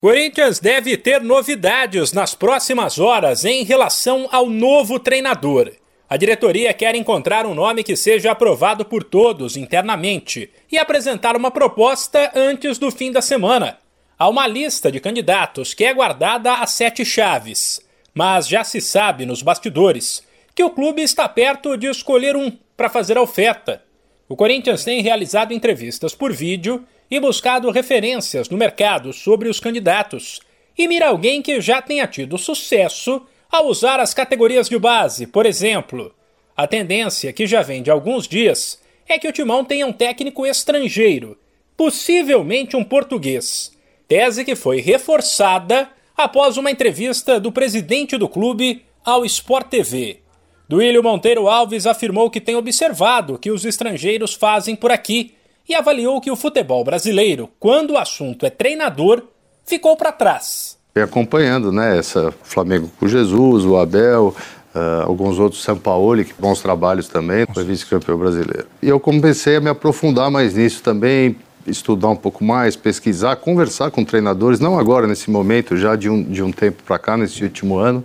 Corinthians deve ter novidades nas próximas horas em relação ao novo treinador. A diretoria quer encontrar um nome que seja aprovado por todos internamente e apresentar uma proposta antes do fim da semana. Há uma lista de candidatos que é guardada a sete chaves, mas já se sabe nos bastidores que o clube está perto de escolher um para fazer a oferta. O Corinthians tem realizado entrevistas por vídeo e buscado referências no mercado sobre os candidatos e mira alguém que já tenha tido sucesso ao usar as categorias de base, por exemplo. A tendência, que já vem de alguns dias, é que o Timão tenha um técnico estrangeiro, possivelmente um português. Tese que foi reforçada após uma entrevista do presidente do clube ao Sport TV. Duílio Monteiro Alves afirmou que tem observado o que os estrangeiros fazem por aqui e avaliou que o futebol brasileiro, quando o assunto é treinador, ficou para trás. Acompanhando, né, essa Flamengo com Jesus, o Abel, Uh, alguns outros, São Paulo, que bons trabalhos também, foi vice-campeão brasileiro. E eu comecei a me aprofundar mais nisso também, estudar um pouco mais, pesquisar, conversar com treinadores, não agora, nesse momento, já de um, de um tempo para cá, nesse último ano.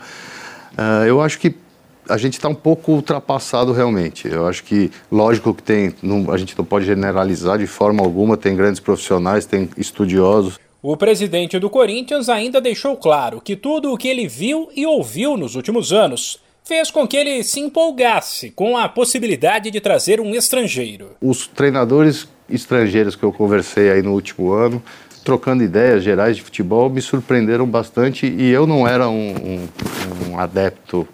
Uh, eu acho que a gente está um pouco ultrapassado realmente. Eu acho que, lógico que tem, não, a gente não pode generalizar de forma alguma, tem grandes profissionais, tem estudiosos. O presidente do Corinthians ainda deixou claro que tudo o que ele viu e ouviu nos últimos anos fez com que ele se empolgasse com a possibilidade de trazer um estrangeiro. Os treinadores estrangeiros que eu conversei aí no último ano, trocando ideias gerais de futebol, me surpreenderam bastante e eu não era um, um, um adepto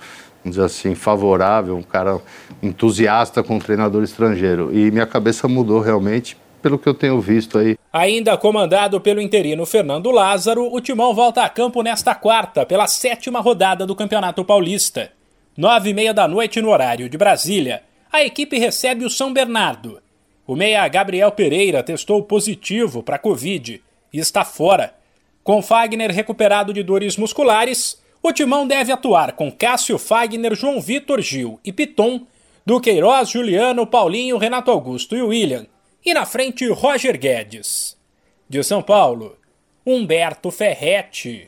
vamos dizer assim, favorável, um cara entusiasta com um treinador estrangeiro. E minha cabeça mudou realmente pelo que eu tenho visto aí. Ainda comandado pelo interino Fernando Lázaro, o Timão volta a campo nesta quarta, pela sétima rodada do Campeonato Paulista. Nove e meia da noite no horário de Brasília, a equipe recebe o São Bernardo. O meia Gabriel Pereira testou positivo para Covid e está fora. Com Fagner recuperado de dores musculares, o timão deve atuar com Cássio Fagner, João Vitor Gil e Piton, Duqueiroz, Juliano, Paulinho, Renato Augusto e William. E na frente, Roger Guedes. De São Paulo, Humberto Ferretti.